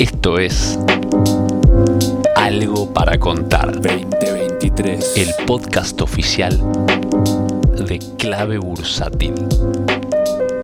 Esto es Algo para Contar. 2023. El podcast oficial de Clave Bursátil.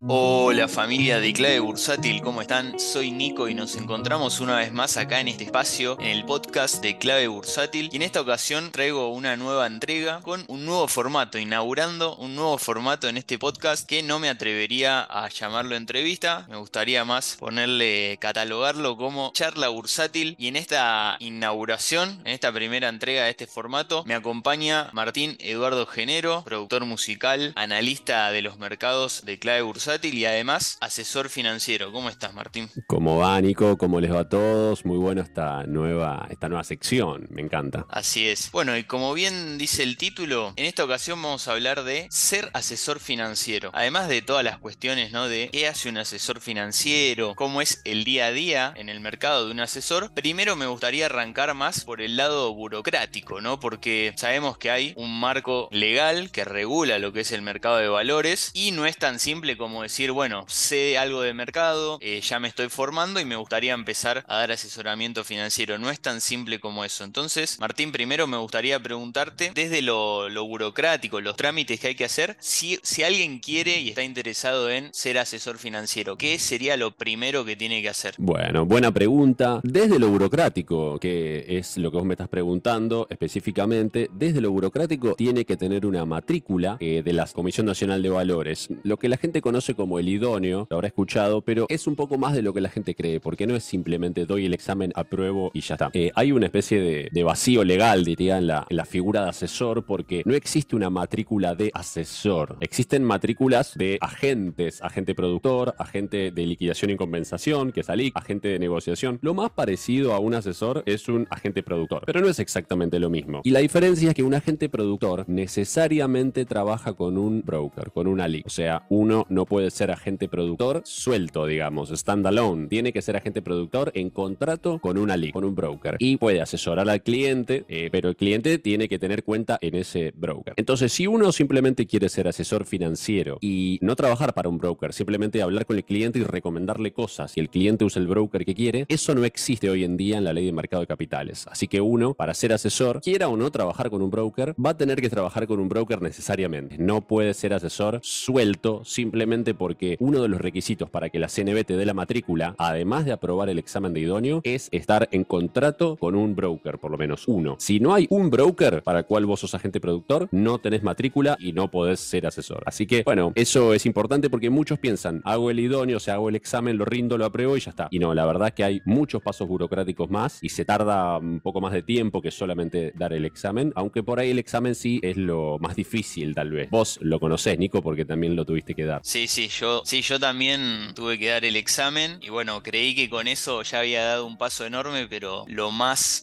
Hola familia de Clave Bursátil, ¿cómo están? Soy Nico y nos encontramos una vez más acá en este espacio, en el podcast de Clave Bursátil. Y en esta ocasión traigo una nueva entrega con un nuevo formato, inaugurando un nuevo formato en este podcast que no me atrevería a llamarlo entrevista, me gustaría más ponerle, catalogarlo como charla bursátil. Y en esta inauguración, en esta primera entrega de este formato, me acompaña Martín Eduardo Genero, productor musical, analista de los mercados de Clave Bursátil y además asesor financiero. ¿Cómo estás, Martín? ¿Cómo va, Nico? ¿Cómo les va a todos? Muy bueno esta nueva, esta nueva sección, me encanta. Así es. Bueno, y como bien dice el título, en esta ocasión vamos a hablar de ser asesor financiero. Además de todas las cuestiones, ¿no? De qué hace un asesor financiero, cómo es el día a día en el mercado de un asesor, primero me gustaría arrancar más por el lado burocrático, ¿no? Porque sabemos que hay un marco legal que regula lo que es el mercado de valores y no es tan simple como decir, bueno, sé algo de mercado, eh, ya me estoy formando y me gustaría empezar a dar asesoramiento financiero. No es tan simple como eso. Entonces, Martín, primero me gustaría preguntarte, desde lo, burocrático, los trámites que hay que hacer, si, si alguien quiere y está interesado en ser asesor financiero, ¿qué sería lo primero que tiene que hacer? Bueno, buena pregunta. Desde lo burocrático, que es lo que vos me estás preguntando específicamente, desde lo burocrático tiene que tener una matrícula eh, de la Comisión Nacional de Valores, lo que la gente conoce como el idóneo, lo habrá escuchado, pero es un poco más de lo que la gente cree, porque no es simplemente doy el examen, apruebo y ya está. Eh, hay una especie de, vacío legal, diría, en la, figura de asesor, porque no existe una matrícula de asesor. Existen matrículas de agentes, agente productor, agente de liquidación y compensación, que es ALIC, agente de negociación. Lo más parecido a un asesor es un agente productor, pero no es exactamente lo mismo. Y la diferencia es que un agente productor necesariamente trabaja con un broker, con un ALIC. O sea, uno no puede ser agente productor suelto, digamos, standalone. Tiene que ser agente productor en contrato con una lead, con un broker. Y puede asesorar al cliente, eh, pero el cliente tiene que tener cuenta en ese broker. Entonces, si uno simplemente quiere ser asesor financiero y no trabajar para un broker, simplemente hablar con el cliente y recomendarle cosas y el cliente usa el broker que quiere, eso no existe hoy en día en la ley de mercado de capitales. Así que uno, para ser asesor, quiera o no trabajar con un broker, va a tener que trabajar con un broker necesariamente. No puede ser asesor suelto simplemente porque uno de los requisitos para que la CNB te dé la matrícula, además de aprobar el examen de idóneo, es estar en contrato con un broker, por lo menos uno. Si no hay un broker para el cual vos sos agente productor, no tenés matrícula y no podés ser asesor. Así que, bueno, eso es importante porque muchos piensan, hago el idóneo, o sea, hago el examen, lo rindo, lo apruebo y ya está. Y no, la verdad es que hay muchos pasos burocráticos más y se tarda un poco más de tiempo que solamente dar el examen, aunque por ahí el examen sí es lo más difícil tal vez. Vos lo conocés, Nico, porque también lo tuviste que dar. Sí, sí, yo, sí, yo también tuve que dar el examen y bueno, creí que con eso ya había dado un paso enorme, pero lo más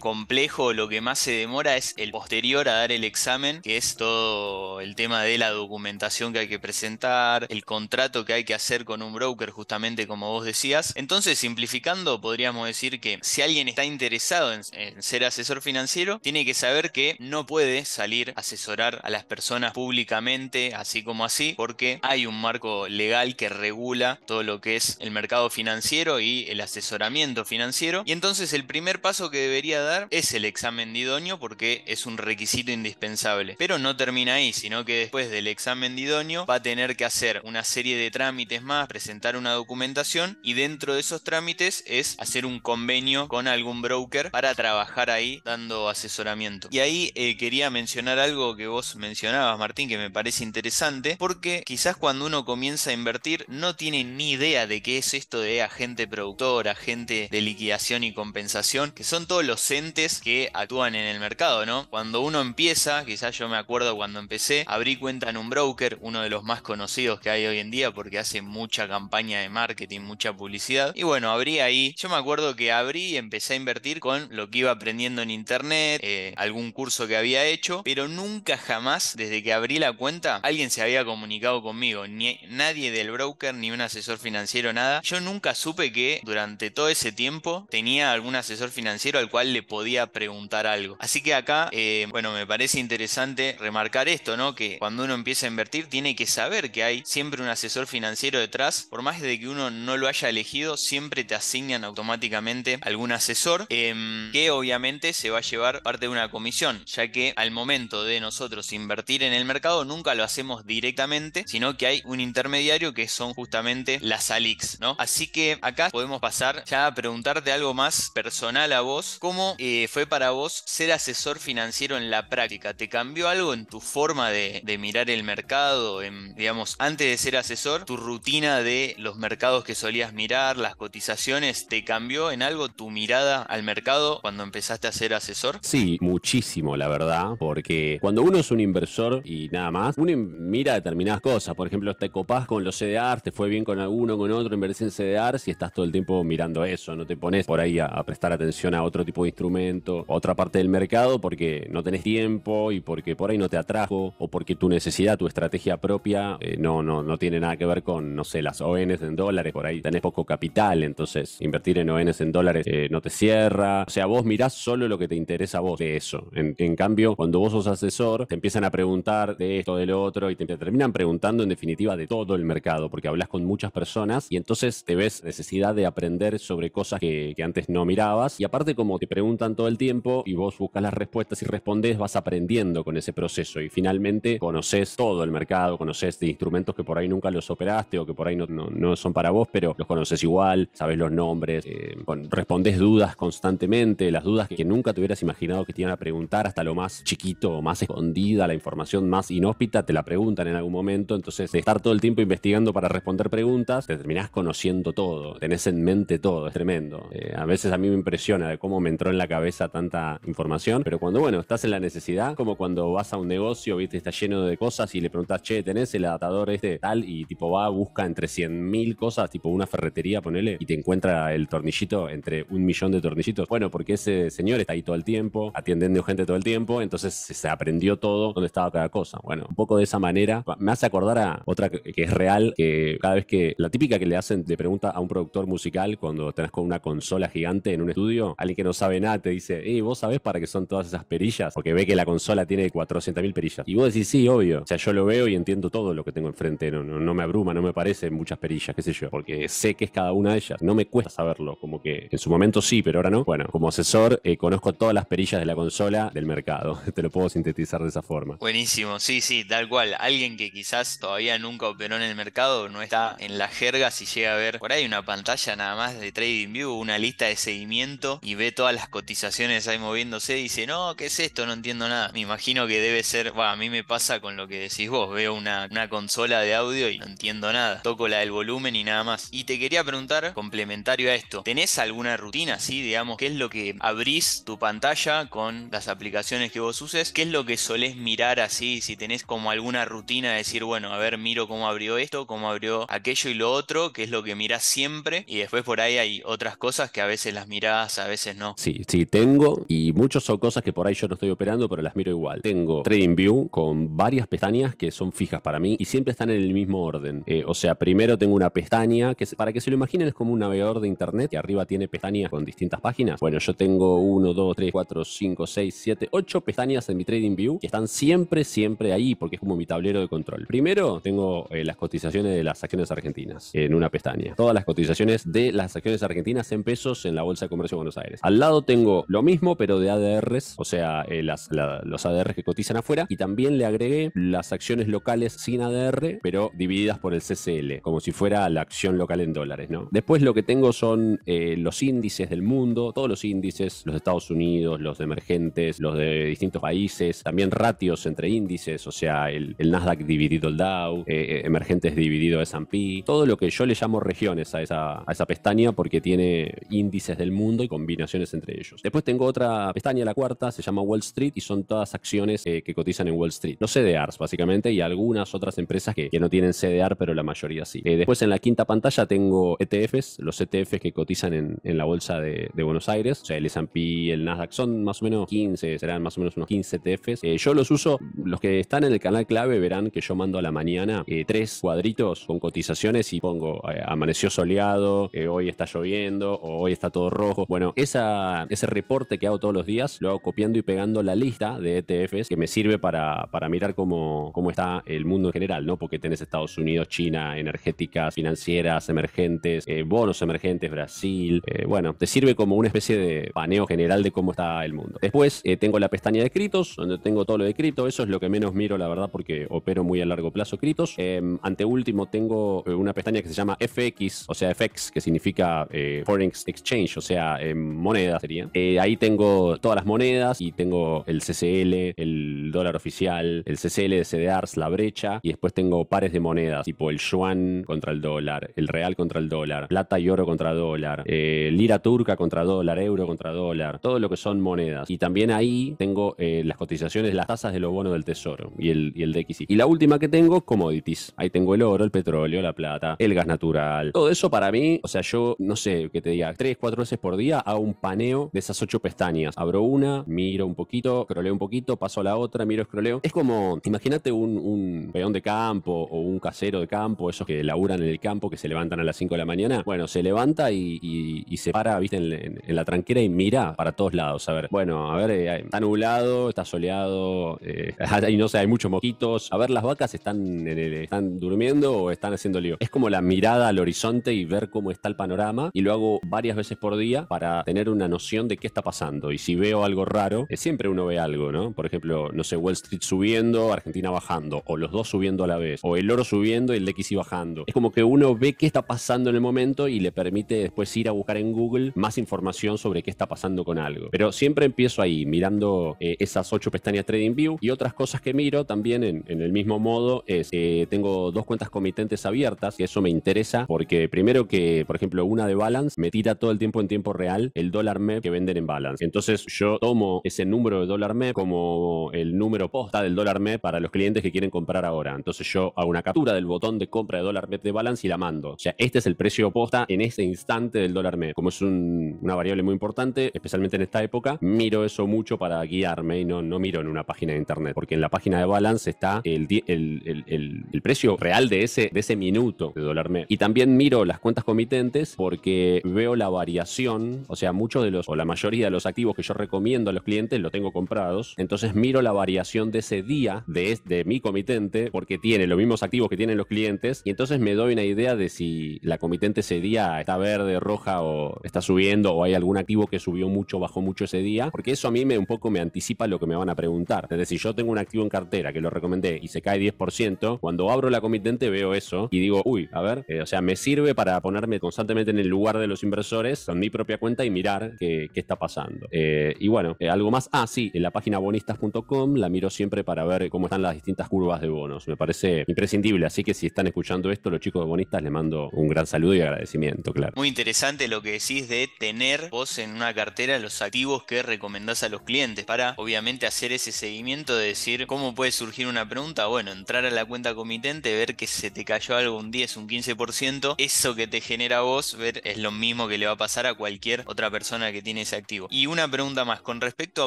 complejo, lo que más se demora es el posterior a dar el examen, que es todo el tema de la documentación que hay que presentar, el contrato que hay que hacer con un broker, justamente como vos decías. Entonces, simplificando, podríamos decir que si alguien está interesado en, en ser asesor financiero, tiene que saber que no puede salir a asesorar a las personas públicamente, así como así, porque hay un marco legal que regula todo lo que es el mercado financiero y el asesoramiento financiero. Y entonces el primer paso que debería dar es el examen de idóneo porque es un requisito indispensable. Pero no termina ahí, sino que después del examen de idóneo va a tener que hacer una serie de trámites más, presentar una documentación y dentro de esos trámites es hacer un convenio con algún broker para trabajar ahí dando asesoramiento. Y ahí eh, quería mencionar algo que vos mencionabas, Martín, que me parece interesante, porque quizás cuando uno comienza a invertir no tiene ni idea de qué es esto de agente productor, agente de liquidación y compensación, que son todos los entes que actúan en el mercado, ¿no? Cuando uno empieza, quizás yo me acuerdo cuando empecé, abrí cuenta en un broker, uno de los más conocidos que hay hoy en día porque hace mucha campaña de marketing, mucha publicidad. Y bueno, abrí ahí, yo me acuerdo que abrí y empecé a invertir con lo que iba aprendiendo en internet, eh, algún curso que había hecho, pero nunca jamás, desde que abrí la cuenta, alguien se había comunicado conmigo, ni nadie del broker, ni un asesor financiero, nada. Yo nunca supe que durante todo ese tiempo tenía algún asesor financiero al cual le podía preguntar algo. Así que acá, eh, bueno, me parece interesante remarcar esto, ¿no? Que cuando uno empieza a invertir tiene que saber que hay siempre un asesor financiero detrás. Por más de que uno no lo haya elegido, siempre te asignan automáticamente algún asesor em, que obviamente se va a llevar parte de una comisión, ya que al momento de nosotros invertir en el mercado nunca lo hacemos directamente, sino que hay un intermediario que son justamente las ALIX, ¿no? Así que acá podemos pasar ya a preguntarte algo más personal a vos. ¿Cómo eh, fue para vos ser asesor financiero en la práctica? ¿Te cambió algo en tu forma de, mirar el mercado? En, digamos, antes de ser asesor, tu rutina de los mercados que solías mirar, las cotizaciones, ¿te cambió en algo tu mirada al mercado cuando empezaste a ser asesor? Sí, muchísimo, la verdad, porque cuando uno es un inversor y nada más, uno mira determinadas cosas. Por ejemplo, te copás con los CDRs, te fue bien con alguno, con otro, invertís en CDRs y estás todo el tiempo mirando eso. No te pones por ahí a, prestar atención a otro tipo de instrumento, a otra parte del mercado porque no tenés tiempo y porque por ahí no te atrajo o porque tu necesidad, tu estrategia propia eh, no, no, no tiene nada que ver con, no sé, las ONs en dólares. Por ahí tenés poco capital, entonces invertir en ONs en dólares eh, no te cierra. O sea, vos mirás solo lo que te interesa a vos de eso. En, cambio, cuando vos sos asesor, te empiezan a preguntar de esto, del otro y te, te terminan preguntando en definitiva de todo el mercado porque hablas con muchas personas y entonces te ves necesidad de aprender sobre cosas que, antes no mirabas. Y aparte, como te preguntan todo el tiempo y vos buscas las respuestas y respondes, vas aprendiendo con ese proceso. Y finalmente conoces todo el mercado, conoces de instrumentos que por ahí nunca los operaste o que por ahí no, no, son para vos, pero los conoces igual, sabes los nombres, eh, respondes dudas constantemente, las dudas que, nunca te hubieras imaginado que te iban a preguntar, hasta lo más chiquito o más escondida, la información más inhóspita, te la preguntan en algún momento. Entonces, estar todo el tiempo investigando para responder preguntas, te terminás conociendo todo, tenés en mente todo, es tremendo. Eh, a veces a mí me impresiona de cómo me entró en la cabeza tanta información, pero cuando, bueno, estás en la necesidad, como cuando vas a un negocio, viste, está lleno de cosas y le preguntas, che, ¿tenés el adaptador este tal? Y tipo va, busca entre 100.000 cosas, tipo una ferretería, ponele, y te encuentra el tornillito entre un millón de tornillitos. Bueno, porque ese señor está ahí todo el tiempo, atiendiendo gente todo el tiempo, entonces se aprendió todo dónde estaba cada cosa. Bueno, un poco de esa manera me hace acordar a otra que es real, que cada vez que la típica que le hacen, le pregunta a un productor musical cuando tenés con una consola gigante en un estudio, alguien que no sabe nada te dice, eh, ¿vos sabés para qué son todas esas perillas? Porque ve que la consola tiene 400.000 perillas. Y vos decís, sí, obvio. O sea, yo lo veo y entiendo todo lo que tengo enfrente. No, no, me abruma, no me parecen muchas perillas, qué sé yo. Porque sé que es cada una de ellas. No me cuesta saberlo. Como que en su momento sí, pero ahora no. Bueno, como asesor, eh, conozco todas las perillas de la consola del mercado. te lo puedo sintetizar de esa forma. Buenísimo, sí, sí, tal cual. Alguien que quizás todavía nunca operó en el mercado, no está en la jerga si llega a ver por ahí una pantalla nada más de TradingView, una lista de seguimiento y ve todas las cotizaciones ahí moviéndose y dice, no, ¿qué es esto? No entiendo nada. Me imagino que debe ser, a mí me pasa con lo que decís vos, veo una, una consola de audio y no entiendo nada. Toco la del volumen y nada más. Y te quería preguntar, complementario a esto, ¿tenés alguna rutina, sí, digamos, qué es lo que abrís tu pantalla con las aplicaciones que vos uses? ¿Qué es lo que solés mirar así? Si tenés como alguna rutina de decir, bueno, a ver, miro cómo abrió esto, cómo abrió aquello y lo otro, qué es lo que mirás siempre y después por ahí hay otras cosas que a veces las mirás, a veces no. Sí, sí, tengo y muchas son cosas que por ahí yo no estoy operando, pero las miro igual. Tengo TradingView con varias pestañas que son fijas para mí y siempre están en el mismo orden. Eh, o sea, primero tengo una pestaña que para que se lo imaginen es como un navegador de internet que arriba tiene pestañas con distintas páginas. Bueno, yo tengo 1, 2, 3, 4, 5, 6, 7, 8 pestañas en mi TradingView que están siempre, siempre ahí porque es como mi tablero de control. Primero tengo eh, las cotizaciones de las acciones argentinas en una pestaña. Todas las cotizaciones de las acciones argentinas en pesos en la Bolsa de Comercio de Buenos Aires. Al lado tengo lo mismo, pero de ADRs, o sea, eh, los ADRs que cotizan afuera, y también le agregué las acciones locales sin ADR, pero divididas por el CCL, como si fuera la acción local en dólares, ¿no? Después lo que tengo son eh, los índices del mundo, todos los índices, los de Estados Unidos, los de emergentes, los de distintos países, también ratios entre índices, o sea, el, Nasdaq dividido el Dow, eh, emergentes dividido S&P, todo lo que yo le llamo regiones a esa, pestaña porque tiene índices del mundo y combinaciones entre ellos. Después tengo otra pestaña, la cuarta, se llama Wall Street y son todas acciones eh, que cotizan en Wall Street. Los CDRs, básicamente, y algunas otras empresas que, no tienen CDR, pero la mayoría sí. Eh, después en la quinta pantalla tengo ETFs, los ETFs que cotizan en, la bolsa de, de, Buenos Aires, o sea, el S&P, el Nasdaq, son más o menos 15, serán más o menos unos 15 ETFs. Eh, yo los uso, los que están en el canal clave verán que yo mando a la mañana eh, tres cuadritos con cotizaciones y pongo eh, amaneció soleado, eh, hoy está lloviendo o hoy está todo rojo. Bueno, esa, ese reporte que hago todos los días lo hago copiando y pegando la lista de ETFs que me sirve para, para mirar cómo, cómo está el mundo en general, ¿no? Porque tenés Estados Unidos, China, energéticas, financieras, emergentes, bonos emergentes, Brasil. bueno, te sirve como una especie de paneo general de cómo está el mundo. Después tengo la pestaña de criptos, donde tengo todo lo de cripto. Eso es lo que menos miro, la verdad, porque opero muy a largo plazo criptos. Ante último, tengo eh, una pestaña que se llama FX, o sea, FX, que significa eh, Foreign Exchange, o sea, eh, moneda sería. Eh, ahí tengo todas las monedas y tengo el CCL, el dólar oficial, el CCL de CDRs, la brecha, y después tengo pares de monedas, tipo el yuan contra el dólar, el real contra el dólar, plata y oro contra dólar, lira turca contra dólar, euro contra dólar, todo lo que son monedas. Y también ahí tengo las cotizaciones, las tasas de los bonos del tesoro y el, y el DXY. Y la última que tengo, commodities. Ahí tengo el oro, el petróleo, la plata, el gas natural. Todo eso para mí, o sea, yo no sé qué te diga, tres, cuatro veces por día hago un paneo de esas ocho pestañas. Abro una, miro un poquito, scrolleo un poquito, paso a la otra, miro, scrolleo. Es como, imagínate un, peón de campo o un casero de campo, esos que laburan en el campo, que se levantan a las 5 de la mañana. Bueno, se levanta y, se para, viste, en, la tranquera y mira para todos lados. A ver, bueno, a ver, eh, está nublado, está soleado, eh, y no sé, hay muchos moquitos. A ver, las vacas están, están durmiendo o están haciendo lío. Es como la mirada al horizonte y ver cómo está el panorama. Y lo hago varias veces por día para tener una noción de qué está pasando. Y si veo algo raro, eh, siempre uno ve algo, ¿no? Por ejemplo, no sé, Wall Street subiendo, Argentina bajando, o los dos subiendo a la vez, o el oro subiendo y el DXY bajando. Es como que uno ve qué está pasando en el momento y le permite después ir a buscar en Google más información sobre qué está pasando con algo. Pero siempre empiezo ahí, mirando eh, esas ocho pestañas TradingView y otras cosas que miro también en, el mismo modo es que tengo dos cuentas comitentes abiertas y eso me interesa porque primero que, por ejemplo, una de Balance me tira todo el tiempo en tiempo real el dólar MEP que venden en Balance. Entonces yo tomo ese número de dólar MEP como el número posta del dólar MEP para los clientes que quieren comprar ahora. Entonces yo hago una captura del botón de compra de dólar MEP de Balance y la mando. O sea, este es el precio posta en ese instante del dólar MEP. Como es una variable muy importante, especialmente en esta época, miro eso mucho para guiarme y no, no miro en una página de internet. Porque en la página de Balance está el, el, precio real de ese, de ese minuto de dólar mes. Y también miro las cuentas comitentes porque veo la variación, o sea, muchos de los, o la mayoría de los activos que yo recomiendo a los clientes los tengo comprados. Entonces miro la variación de ese día de, de mi comitente porque tiene los mismos activos que tienen los clientes. Y entonces me doy una idea de si la comitente ese día está verde, roja o está subiendo o hay algún activo que subió mucho, bajó mucho ese día. Porque eso a mí me un poco me anticipa lo que me van a preguntar. Es decir, yo tengo un activo en cartera que lo recomendé y se cae 10%, cuando abro la comitente veo eso y digo, uy, a ver, eh, o sea, me sirve para ponerme constantemente en el lugar de los inversores con mi propia cuenta y mirar qué, está pasando. Eh, y bueno, eh, algo más, ah, sí, en la página bonistas.com la miro siempre para ver cómo están las distintas curvas de bonos. Me parece imprescindible, así que si están escuchando esto, los chicos de Bonistas les mando un gran saludo y agradecimiento, claro. Muy interesante lo que decís de tener vos en una cartera los activos que recomendás a los clientes para obviamente hacer ese seguimiento de decir cómo puede surgir una pregunta, bueno, entrar a la cuenta comitente, ver que se te cayó algo un 10, un 15%, eso que te genera vos, ver es lo mismo que le va a pasar a cualquier otra persona que tiene ese activo. Y una pregunta más, con respecto a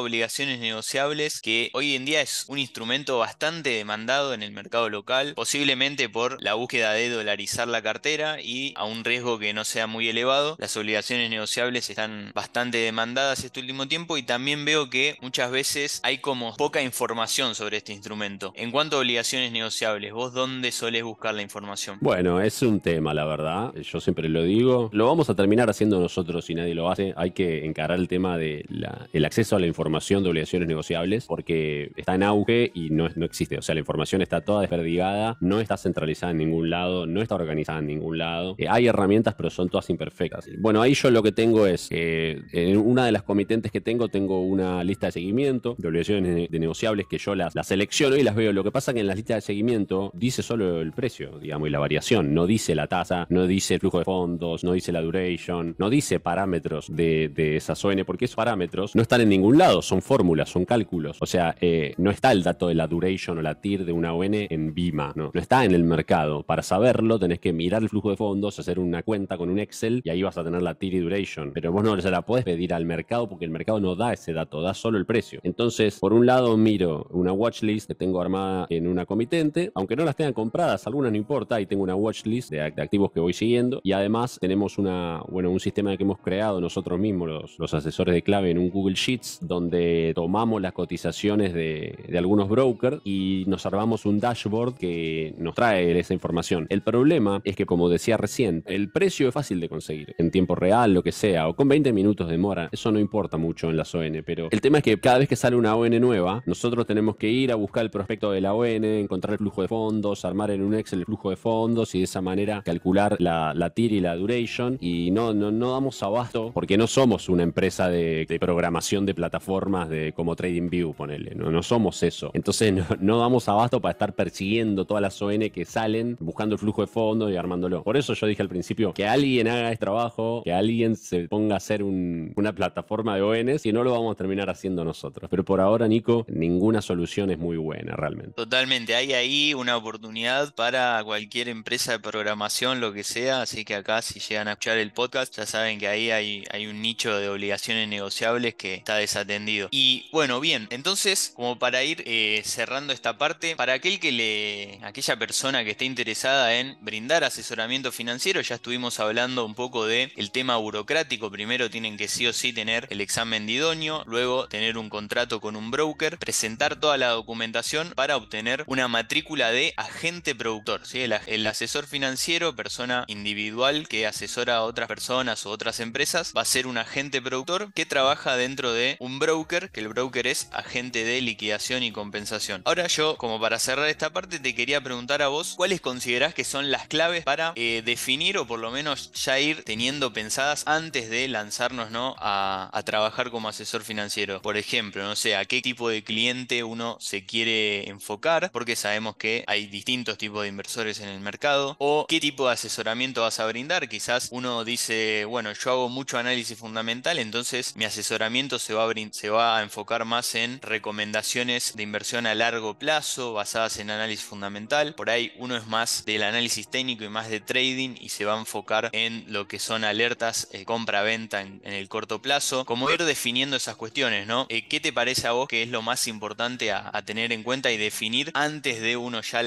obligaciones negociables, que hoy en día es un instrumento bastante demandado en el mercado local, posiblemente por la búsqueda de dolarizar la cartera y a un riesgo que no sea muy elevado, las obligaciones negociables están bastante demandadas este último tiempo y también veo que muchas veces hay como poca información sobre este instrumento. En cuanto a obligaciones negociables, ¿vos dónde solés buscar la información? Bueno, es un tema, la verdad. Yo siempre lo digo. Lo vamos a terminar haciendo nosotros si nadie lo hace. Hay que encarar el tema del el acceso a la información de obligaciones negociables porque está en auge y no, no existe. O sea, la información está toda desperdigada, no está centralizada en ningún lado, no está organizada en ningún lado. Eh, hay herramientas, pero son todas imperfectas. Bueno, ahí yo lo que tengo es, que en una de las comitentes que tengo, tengo una lista de seguimiento de obligaciones de negociables que yo las, las selecciono y las veo. Lo que pasa que en la lista de seguimiento dice solo el precio, digamos, y la variación. No dice la tasa, no dice el flujo de fondos, no dice la duration, no dice parámetros de, de esas ON, porque esos parámetros no están en ningún lado, son fórmulas, son cálculos. O sea, eh, no está el dato de la duration o la TIR de una ON en BIMA, no, no está en el mercado. Para saberlo tenés que mirar el flujo de fondos, hacer una cuenta con un Excel y ahí vas a tener la TIR y duration. Pero vos no se la podés pedir al mercado porque el mercado no da ese dato, da solo el precio. Entonces, por un lado miro una watchlist que tengo armada en una comitente, aunque no la esté compradas, algunas no importa, y tengo una watchlist de, de activos que voy siguiendo. Y además tenemos una, bueno, un sistema que hemos creado nosotros mismos, los, los asesores de clave, en un Google Sheets, donde tomamos las cotizaciones de, de algunos brokers y nos armamos un dashboard que nos trae esa información. El problema es que, como decía recién, el precio es fácil de conseguir en tiempo real, lo que sea, o con 20 minutos de mora. Eso no importa mucho en las ON, pero el tema es que cada vez que sale una ON nueva, nosotros tenemos que ir a buscar el prospecto de la ON, encontrar el flujo de fondos, armar en un Excel el flujo de fondos y de esa manera calcular la, la TIR y la duration. Y no, no, no damos abasto porque no somos una empresa de, programación de plataformas de como TradingView, ponele. No, no somos eso. Entonces no, damos abasto para estar persiguiendo todas las ON que salen, buscando el flujo de fondos y armándolo. Por eso yo dije al principio que alguien haga este trabajo, que alguien se ponga a hacer un- una plataforma de ONs y no lo vamos a terminar haciendo nosotros. Pero por ahora, Nico, ninguna solución es muy buena realmente. Totalmente, hay ahí una oportunidad para cualquier empresa de programación, lo que sea, así que acá si llegan a escuchar el podcast ya saben que ahí hay, hay un nicho de obligaciones negociables que está desatendido. Y bueno, bien, entonces como para ir eh, cerrando esta parte, para aquel que le, aquella persona que esté interesada en brindar asesoramiento financiero, ya estuvimos hablando un poco de el tema burocrático, primero tienen que sí o sí tener el examen de idóneo, luego tener un contrato con un broker, presentar toda la documentación para obtener una matrícula de agente productor. ¿sí? El, asesor financiero, persona individual que asesora a otras personas o otras empresas, va a ser un agente productor que trabaja dentro de un broker, que el broker es agente de liquidación y compensación. Ahora yo, como para cerrar esta parte, te quería preguntar a vos, ¿cuáles considerás que son las claves para eh, definir o por lo menos ya ir teniendo pensadas antes de lanzarnos ¿no? a trabajar como asesor financiero? Por ejemplo, no sé, a qué tipo de cliente uno se quiere enfocar, porque sabemos que hay distintos tipos de inversores en el mercado, o qué tipo de asesoramiento vas a brindar. Quizás uno dice, bueno, yo hago mucho análisis fundamental, entonces mi asesoramiento se va a, se va a enfocar más en recomendaciones de inversión a largo plazo, basadas en análisis fundamental. Por ahí uno es más del análisis técnico y más de trading y se va a enfocar en lo que son alertas eh, compra-venta en, el corto plazo. Como ir definiendo esas cuestiones, ¿no? Eh, ¿Qué te parece a vos que es lo más importante a, a tener en cuenta y definir antes de uno ya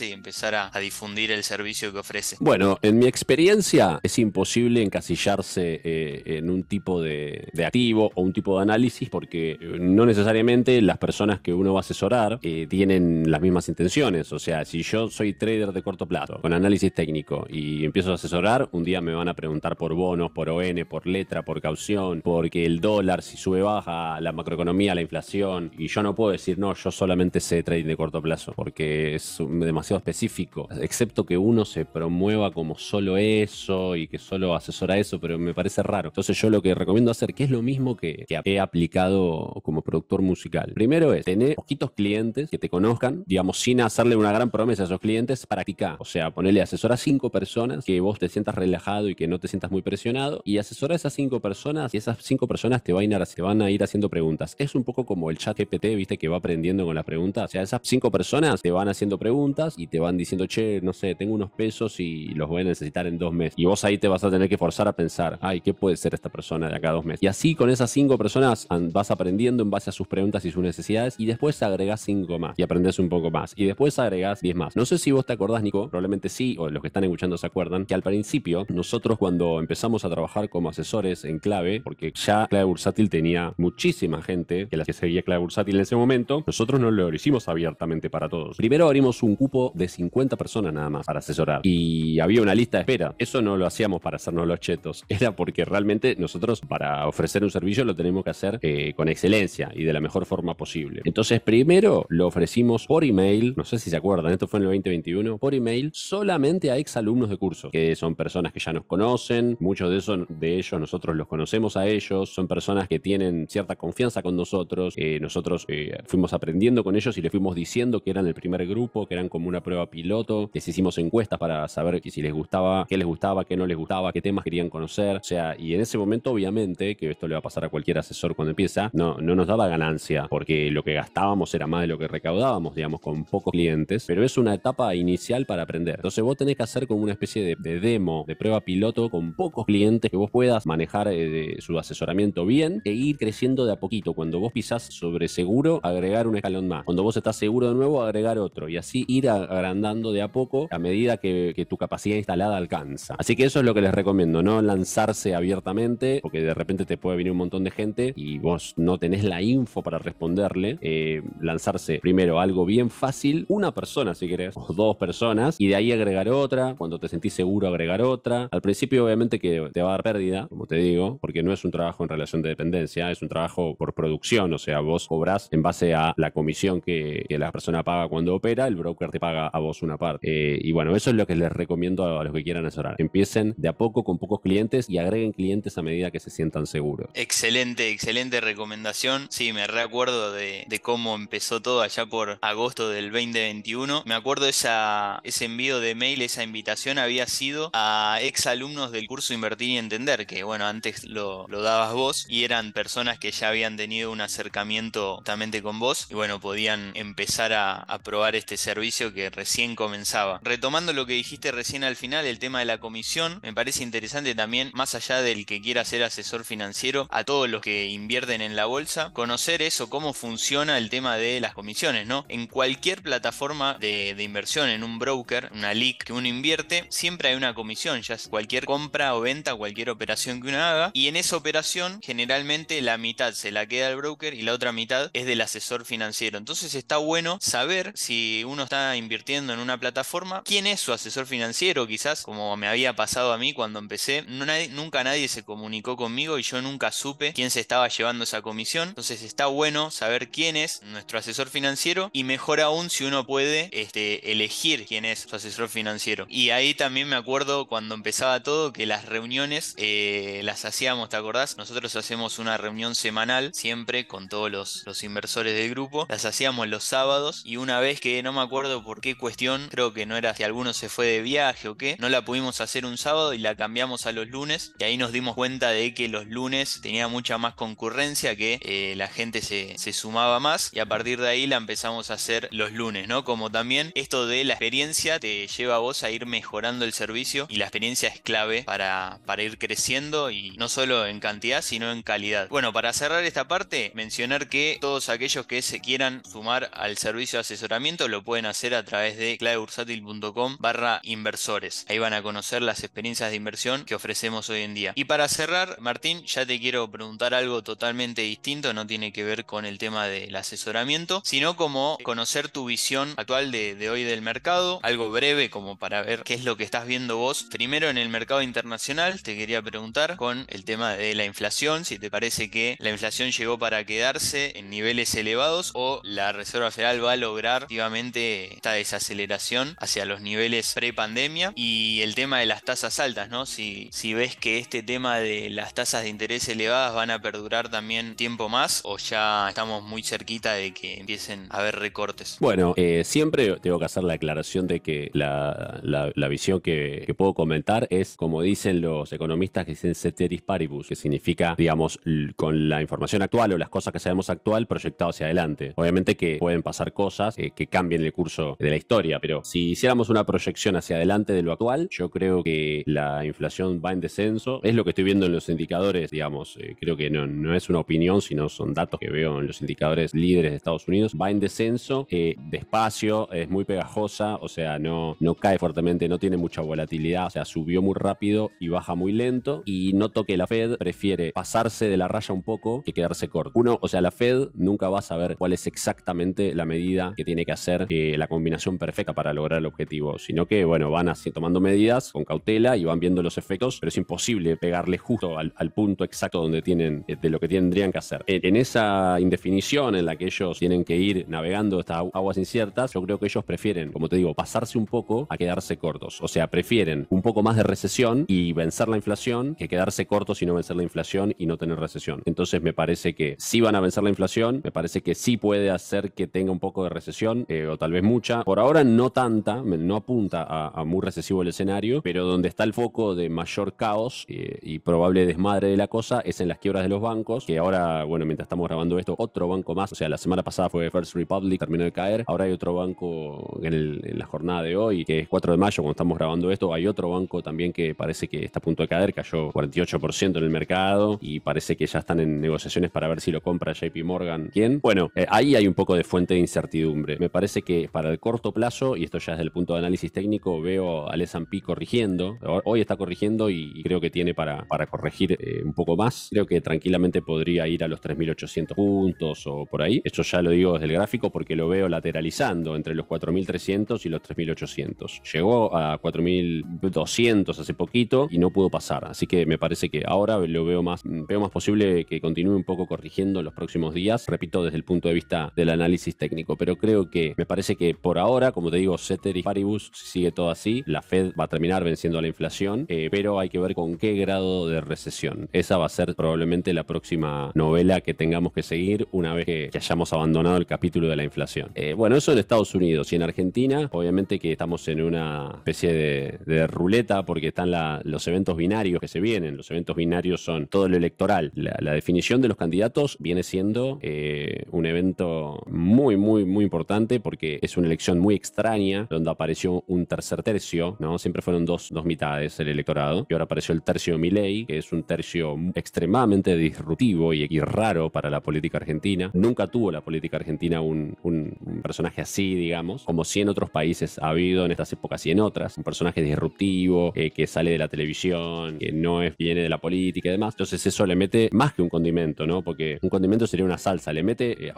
y empezar a, difundir el servicio que ofrece? Bueno, en mi experiencia es imposible encasillarse eh, en un tipo de, de activo o un tipo de análisis porque eh, no necesariamente las personas que uno va a asesorar eh, tienen las mismas intenciones. O sea, si yo soy trader de corto plazo con análisis técnico y empiezo a asesorar, un día me van a preguntar por bonos, por ON, por letra, por caución, porque el dólar, si sube baja, la macroeconomía, la inflación. Y yo no puedo decir, no, yo solamente sé trading de corto plazo porque es demasiado específico. Excepto que uno se promueva como solo eso y que solo asesora eso, pero me parece raro. Entonces yo lo que recomiendo hacer, que es lo mismo que, he aplicado como productor musical. Primero es tener poquitos clientes que te conozcan, digamos, sin hacerle una gran promesa a esos clientes, practicar. O sea, ponerle asesor a cinco personas, que vos te sientas relajado y que no te sientas muy presionado, y asesora a esas cinco personas, y esas cinco personas te van a ir, te van a ir haciendo preguntas. Es un poco como el chat GPT, viste, que va aprendiendo con las preguntas. O sea, esas cinco personas te van haciendo preguntas y te van diciendo, che, no sé, tengo unos pesos y los voy a necesitar en dos meses. Y vos ahí te vas a tener que forzar a pensar, ay, ¿qué puede ser esta persona de acá a dos meses? Y así con esas cinco personas vas aprendiendo en base a sus preguntas y sus necesidades y después agregás cinco más y aprendes un poco más y después agregás 10 más. No sé si vos te acordás, Nico, probablemente sí, o los que están escuchando se acuerdan, que al principio nosotros cuando empezamos a trabajar como asesores en clave, porque ya clave bursátil tenía muchísima gente que la que seguía clave bursátil en ese momento, nosotros no lo hicimos abiertamente para todos. Primero abrimos un cupo de 50 personas nada más para asesorar. Y había una lista de espera. Eso no lo hacíamos para hacernos los chetos, era porque realmente nosotros para ofrecer un servicio lo tenemos que hacer eh, con excelencia y de la mejor forma posible. Entonces primero lo ofrecimos por email, no sé si se acuerdan, esto fue en el 2021, por email solamente a ex alumnos de curso, que son personas que ya nos conocen, muchos de, esos, de ellos nosotros los conocemos a ellos, son personas que tienen cierta confianza con nosotros, eh, nosotros eh, fuimos aprendiendo con ellos y les fuimos diciendo que eran el primer grupo, que eran como una prueba piloto, les hicimos encuestas para saber si les gustaba, qué les gustaba, qué no les gustaba, qué temas querían conocer, o sea, y en ese momento obviamente, que esto le va a pasar a cualquier asesor cuando empieza, no, no nos daba ganancia, porque lo que gastábamos era más de lo que recaudábamos, digamos, con pocos clientes, pero es una etapa inicial para aprender. Entonces vos tenés que hacer como una especie de, de demo, de prueba piloto con pocos clientes que vos puedas manejar eh, su asesoramiento bien e ir creciendo de a poquito. Cuando vos pisás sobre seguro, agregar un escalón más. Cuando vos estás seguro de nuevo, agregar otro. Y así ir agrandando de a poco a medida que, que tu capacidad instalada alcanza. Así que eso es lo que les recomiendo, no lanzarse abiertamente, porque de repente te puede venir un montón de gente y vos no tenés la info para responderle. Eh, lanzarse primero algo bien fácil, una persona si querés, o dos personas, y de ahí agregar otra, cuando te sentís seguro agregar otra. Al principio obviamente que te va a dar pérdida, como te digo, porque no es un trabajo en relación de dependencia, es un trabajo por producción, o sea, vos cobrás en base a la comisión que, la persona paga cuando opera, el broker te paga a vos una parte. Eh, y bueno, eso es lo que les recomiendo a los que quieran asesorar. Empiecen de a poco con pocos clientes y agreguen clientes a medida que se sientan seguros. Excelente, excelente recomendación. Sí, me recuerdo de, cómo empezó todo allá por agosto del 2021. Me acuerdo esa, ese envío de mail, esa invitación había sido a ex alumnos del curso Invertir y Entender, que bueno, antes lo, dabas vos y eran personas que ya habían tenido un acercamiento justamente con vos y bueno, podían empezar a, a probar este servicio que recién comenzaba. Retomando lo que dijiste recién al final, el tema de la comisión, me parece interesante también, más allá del que quiera ser asesor financiero, a todos los que invierten en la bolsa, conocer eso, cómo funciona el tema de las comisiones, ¿no? En cualquier plataforma de, inversión, en un broker, una LIC que uno invierte, siempre hay una comisión, ya sea cualquier compra o venta, cualquier operación que uno haga, y en esa operación generalmente la mitad se la queda el broker y la otra mitad es del asesor financiero. Entonces está bueno saber si uno está invirtiendo en una plataforma, quién es su asesor financiero, quizás como me había pasado a mí cuando empecé, nunca nadie se comunicó conmigo y yo nunca supe quién se estaba llevando esa comisión. Entonces está bueno saber quién es nuestro asesor financiero y mejor aún si uno puede este, elegir quién es su asesor financiero. Y ahí también me acuerdo cuando empezaba todo que las reuniones eh, las hacíamos, ¿te acordás? Nosotros hacemos una reunión semanal siempre con todos los, los inversores del grupo. Las hacíamos los sábados y una vez que no me acuerdo por qué cuestión, creo que no era si alguno se fue de viaje o qué, no la pudimos hacer un sábado y la cambiamos a los lunes y ahí nos dimos cuenta de que los lunes tenía mucha más concurrencia, que eh, la gente se, sumaba más y a partir de ahí la empezamos a hacer los lunes, ¿no? Como también esto de la experiencia te lleva a vos a ir mejorando el servicio y la experiencia es clave para, para ir creciendo y no solo en cantidad sino en calidad. Bueno, para cerrar esta parte, mencionar que todos aquellos que se quieran sumar al servicio de asesoramiento lo pueden hacer a través de clavebursátil.com barra inversores. Ahí van a conocer las experiencias de inversión que ofrecemos hoy en día. Y para cerrar, Martín, ya te quiero preguntar algo totalmente distinto, no tiene que ver con el tema del asesoramiento, sino como conocer tu visión actual de, hoy del mercado, algo breve como para ver qué es lo que estás viendo vos. Primero en el mercado internacional, te quería preguntar con el tema de la inflación, si te parece que la inflación llegó para quedarse en niveles elevados o la Reserva Federal va a lograr activamente esta desaceleración hacia los niveles pre-pandemia y el tema de las tasas altas, ¿no? Si, si ves que este tema de las tasas de interés elevadas van a perdurar también tiempo más o ya estamos muy cerquita de que empiecen a haber recortes? Bueno, eh, siempre tengo que hacer la aclaración de que la, la, visión que, que, puedo comentar es, como dicen los economistas, que dicen ceteris paribus, que significa, digamos, con la información actual o las cosas que sabemos actual proyectado hacia adelante. Obviamente que pueden pasar cosas que, que cambien el curso de la historia, pero si hiciéramos una proyección hacia adelante de lo actual, yo creo que la inflación va en descenso. Es lo que estoy viendo en los indicadores, digamos, eh, creo que no, no es una opinión, sino son datos que veo en los indicadores líderes de Estados Unidos. Va en descenso, eh, despacio, es muy pegajosa, o sea, no, no cae fuertemente, no tiene mucha volatilidad, o sea, subió muy rápido y baja muy lento. Y noto que la Fed prefiere pasarse de la raya un poco que quedarse corto. Uno, o sea, la Fed nunca va a saber cuál es exactamente la medida que tiene que hacer eh, la combinación perfecta para lograr el objetivo, sino que, bueno, van así tomando medidas con cautela y van viendo los efectos, pero es imposible pegarle justo al, punto exacto donde tienen, eh, de lo que tendrían que hacer. En, esa indefinición en la que ellos tienen que ir navegando estas aguas inciertas, yo creo que ellos prefieren, como te digo, pasarse un poco a quedarse cortos. O sea, prefieren un poco más de recesión y vencer la inflación que quedarse cortos y no vencer la inflación y no tener recesión. Entonces me parece que sí van a vencer la inflación, me parece que sí puede hacer que tenga un poco de recesión, eh, o tal vez mucha. Por ahora no tanta, no apunta a, muy recesivo el escenario, pero donde está el foco de mayor caos eh, y probable desmadre de la cosa es en las quiebras de los bancos, que ahora, bueno, mientras estamos grabando esto, otro banco más, o sea, la semana pasada fue First Republic, terminó de caer, ahora hay otro banco en, la jornada de hoy, que es 4 de mayo, cuando estamos grabando esto, hay otro banco también que parece que está a punto de caer, cayó 48% en el mercado y parece que ya están en negociaciones para ver si lo compra JP Morgan. ¿Quién? Bueno, eh, ahí hay un poco de fuente de incertidumbre. Me parece que para para el corto plazo, y esto ya desde el punto de análisis técnico, veo al S&P corrigiendo. Hoy está corrigiendo y creo que tiene para, para corregir eh, un poco más. Creo que tranquilamente podría ir a los 3.800 puntos o por ahí. Esto ya lo digo desde el gráfico porque lo veo lateralizando entre los 4.300 y los 3.800. Llegó a 4.200 hace poquito y no pudo pasar. Así que me parece que ahora lo veo más, veo más posible que continúe un poco corrigiendo en los próximos días. Repito, desde el punto de vista del análisis técnico. Pero creo que me parece que por ahora, como te digo, y paribus sigue todo así. La Fed va a terminar venciendo a la inflación, eh, pero hay que ver con qué grado de recesión. Esa va a ser probablemente la próxima novela que tengamos que seguir una vez que, hayamos abandonado el capítulo de la inflación. Eh, bueno, eso en Estados Unidos y en Argentina, obviamente que estamos en una especie de, ruleta porque están los eventos binarios que se vienen. Los eventos binarios son todo lo electoral. La, definición de los candidatos viene siendo eh, un evento muy, muy, muy importante porque es una elección muy extraña donde apareció un tercer tercio, ¿no? Siempre fueron dos, dos mitades el electorado y ahora apareció el tercio Milei, que es un tercio extremadamente disruptivo y, raro para la política argentina. Nunca tuvo la política argentina un, un, personaje así, digamos, como si en otros países ha habido en estas épocas y en otras. Un personaje disruptivo, eh, que sale de la televisión, que no es, viene de la política y demás. Entonces eso le mete más que un condimento, ¿no? Porque un condimento sería una salsa, le mete eh,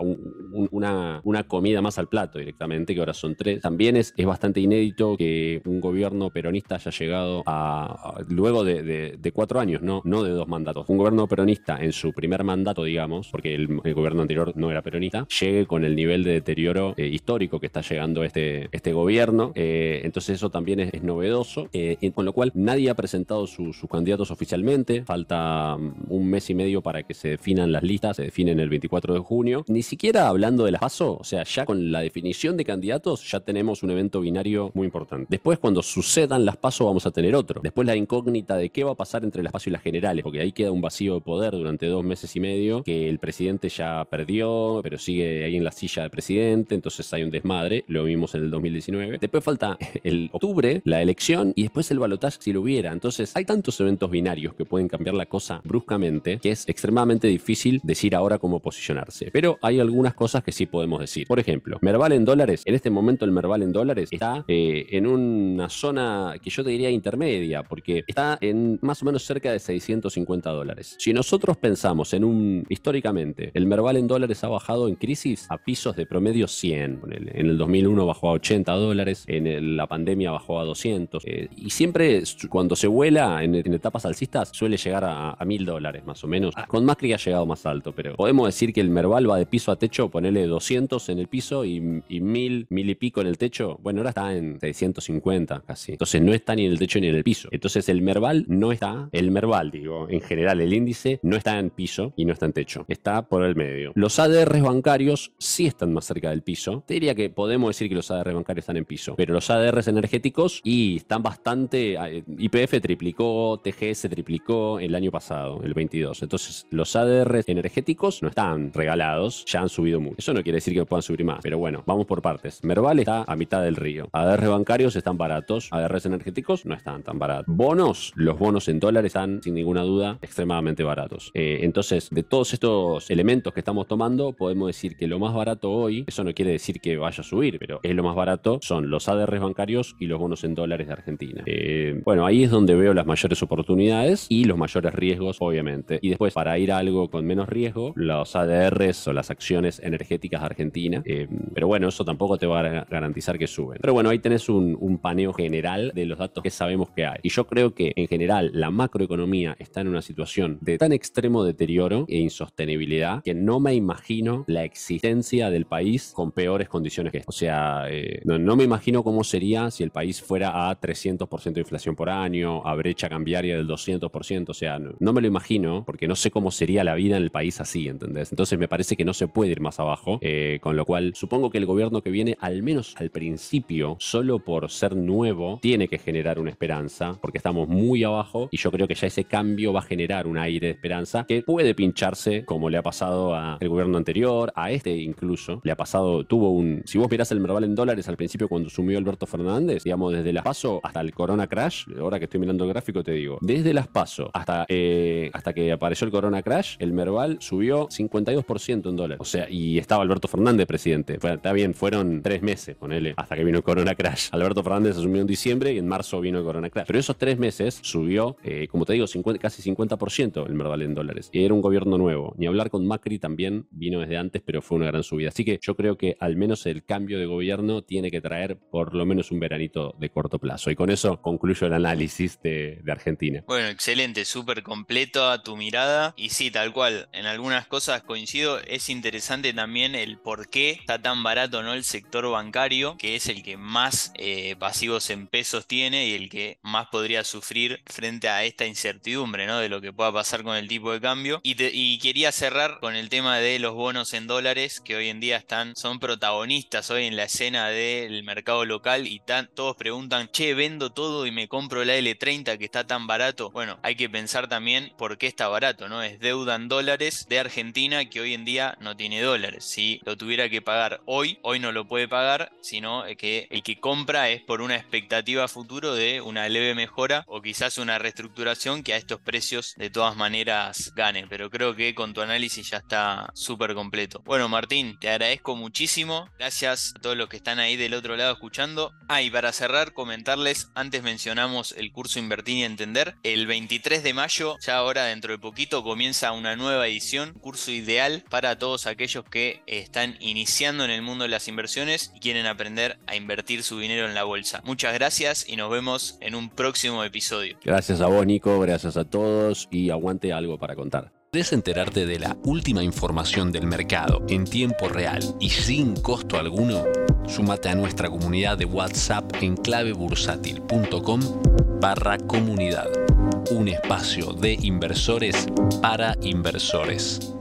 una, una comida más al plato directamente, que ahora son tres. También es, es bastante inédito que un gobierno peronista haya llegado a, luego de, cuatro años, no, no de dos mandatos. Un gobierno peronista en su primer mandato, digamos, porque el, gobierno anterior no era peronista, llegue con el nivel de deterioro eh, histórico que está llegando este, este gobierno. Eh, entonces eso también es, novedoso, eh, con lo cual nadie ha presentado sus candidatos oficialmente. Falta mm, un mes y medio para que se definan las listas, se definen el 24 de junio. Ni siquiera hablando de las PASO, o sea, ya con la definición de candidatos ya tenemos un evento binario muy importante. Después, cuando sucedan las pasos, vamos a tener otro. Después, la incógnita de qué va a pasar entre las pasos y las generales, porque ahí queda un vacío de poder durante dos meses y medio, que el presidente ya perdió, pero sigue ahí en la silla de presidente, entonces hay un desmadre, lo vimos en el 2019. Después falta el octubre, la elección, y después el balotaje si lo hubiera. Entonces, hay tantos eventos binarios que pueden cambiar la cosa bruscamente, que es extremadamente difícil decir ahora cómo posicionarse. Pero hay algunas cosas que sí podemos decir. Por ejemplo, Merval en dólares, en este momento el Merval en dólares está eh, en una zona que yo te diría intermedia, porque está en más o menos cerca de 650 dólares. Si nosotros pensamos en un, históricamente, el Merval en dólares ha bajado en crisis a pisos de promedio 100. En el 2001 bajó a 80 dólares, en la pandemia bajó a 200. Eh, y siempre cuando se vuela en, etapas alcistas suele llegar a, 1000 dólares más o menos. Ah, con Macri ha llegado más alto, pero podemos decir que el Merval va de piso a techo, ponerle 200 en el piso y, y 1000, 1000 y pico en el techo. Bueno, ahora está en 650 casi. Entonces no está ni en el techo ni en el piso. Entonces el Merval no está, el Merval digo, en general el índice no está en piso y no está en techo. Está por el medio. Los ADRs bancarios sí están más cerca del piso. Te diría que podemos decir que los ADRs bancarios están en piso. Pero los ADRs energéticos y están bastante... Eh, IPF triplicó, TGS triplicó el año pasado, el 22. Entonces los ADRs energéticos no están regalados, ya han subido mucho. Eso no quiere decir que puedan subir más. Pero bueno, vamos por partes. Merval está a mitad del río. ADR bancarios están baratos, ADRs energéticos no están tan baratos. Bonos, los bonos en dólares están sin ninguna duda extremadamente baratos. Eh, entonces, de todos estos elementos que estamos tomando, podemos decir que lo más barato hoy, eso no quiere decir que vaya a subir, pero es lo más barato, son los ADRs bancarios y los bonos en dólares de Argentina. Eh, bueno, ahí es donde veo las mayores oportunidades y los mayores riesgos, obviamente. Y después, para ir a algo con menos riesgo, los ADRs o las acciones energéticas de Argentina. Eh, pero bueno, eso tampoco te va a garantizar que suben. Pero bueno, ahí tenés un, paneo general de los datos que sabemos que hay. Y yo creo que en general la macroeconomía está en una situación de tan extremo deterioro e insostenibilidad que no me imagino la existencia del país con peores condiciones que O sea, eh, no, me imagino cómo sería si el país fuera a 300% de inflación por año, a brecha cambiaria del 200%. O sea, no, me lo imagino porque no sé cómo sería la vida en el país así, ¿entendés? Entonces me parece que no se puede ir más abajo, eh, con lo cual supongo que el gobierno que viene, al menos al principio, solo por ser nuevo, tiene que generar una esperanza, porque estamos muy abajo y yo creo que ya ese cambio va a generar un aire de esperanza que puede pincharse como le ha pasado al gobierno anterior, a este incluso. Le ha pasado, tuvo un... Si vos mirás el Merval en dólares al principio cuando sumió Alberto Fernández, digamos desde las PASO hasta el Corona Crash, ahora que estoy mirando el gráfico te digo, desde las PASO hasta, eh, hasta que apareció el Corona Crash, el Merval subió 52% en dólares. O sea, y estaba Alberto Fernández presidente. está bien, fueron tres meses, ponele, hasta que vino el Corona Crash. Alberto Fernández asumió en diciembre y en marzo vino el Corona Crash. Pero esos tres meses subió, eh, como te digo, 50, casi 50% el Merval en dólares. Y era un gobierno nuevo. Ni hablar con Macri también vino desde antes, pero fue una gran subida. Así que yo creo que al menos el cambio de gobierno tiene que traer por lo menos un veranito de corto plazo. Y con eso concluyo el análisis de, Argentina. Bueno, excelente, súper completo a tu mirada. Y sí, tal cual, en algunas cosas coincido. Es interesante también el por qué está tan barato ¿no? el sector bancario, que es el que más eh, pasivos en pesos tiene y el que más podría sufrir frente a esta incertidumbre ¿no? de lo que pueda pasar con el tipo de cambio. Y, y quería cerrar con el tema de los bonos en dólares, que hoy en día están, son protagonistas hoy en la escena del mercado local y todos preguntan, che, vendo todo y me compro la L30 que está tan barato. Bueno, hay que pensar también por qué está barato, ¿no? Es deuda en dólares de Argentina que hoy en día no tiene dólares. Si lo tuviera que pagar hoy, hoy no lo puede pagar, sino que el que compra es por una expectativa futuro de una leve mejora o quizás una reestructuración que a estos precios de todas maneras gane. Pero creo que con tu análisis ya está súper completo. Bueno, Martín, te agradezco muchísimo. Gracias a todos los que están ahí del otro lado escuchando. Ah, y para cerrar, comentarles, antes mencionamos el curso Invertir y Entender. El 23 de mayo, ya ahora dentro de poquito, comienza una nueva edición, curso ideal para todos aquellos que están iniciando en el mundo de las inversiones y quieren aprender a invertir su dinero en la bolsa. Muchas gracias y nos vemos en un próximo episodio. Gracias a vos, Nico, gracias a todos y aguante algo para contar. ¿Querés enterarte de la última información del mercado en tiempo real y sin costo alguno? Súmate a nuestra comunidad de WhatsApp en clavebursátil.com barra comunidad. Un espacio de inversores para inversores.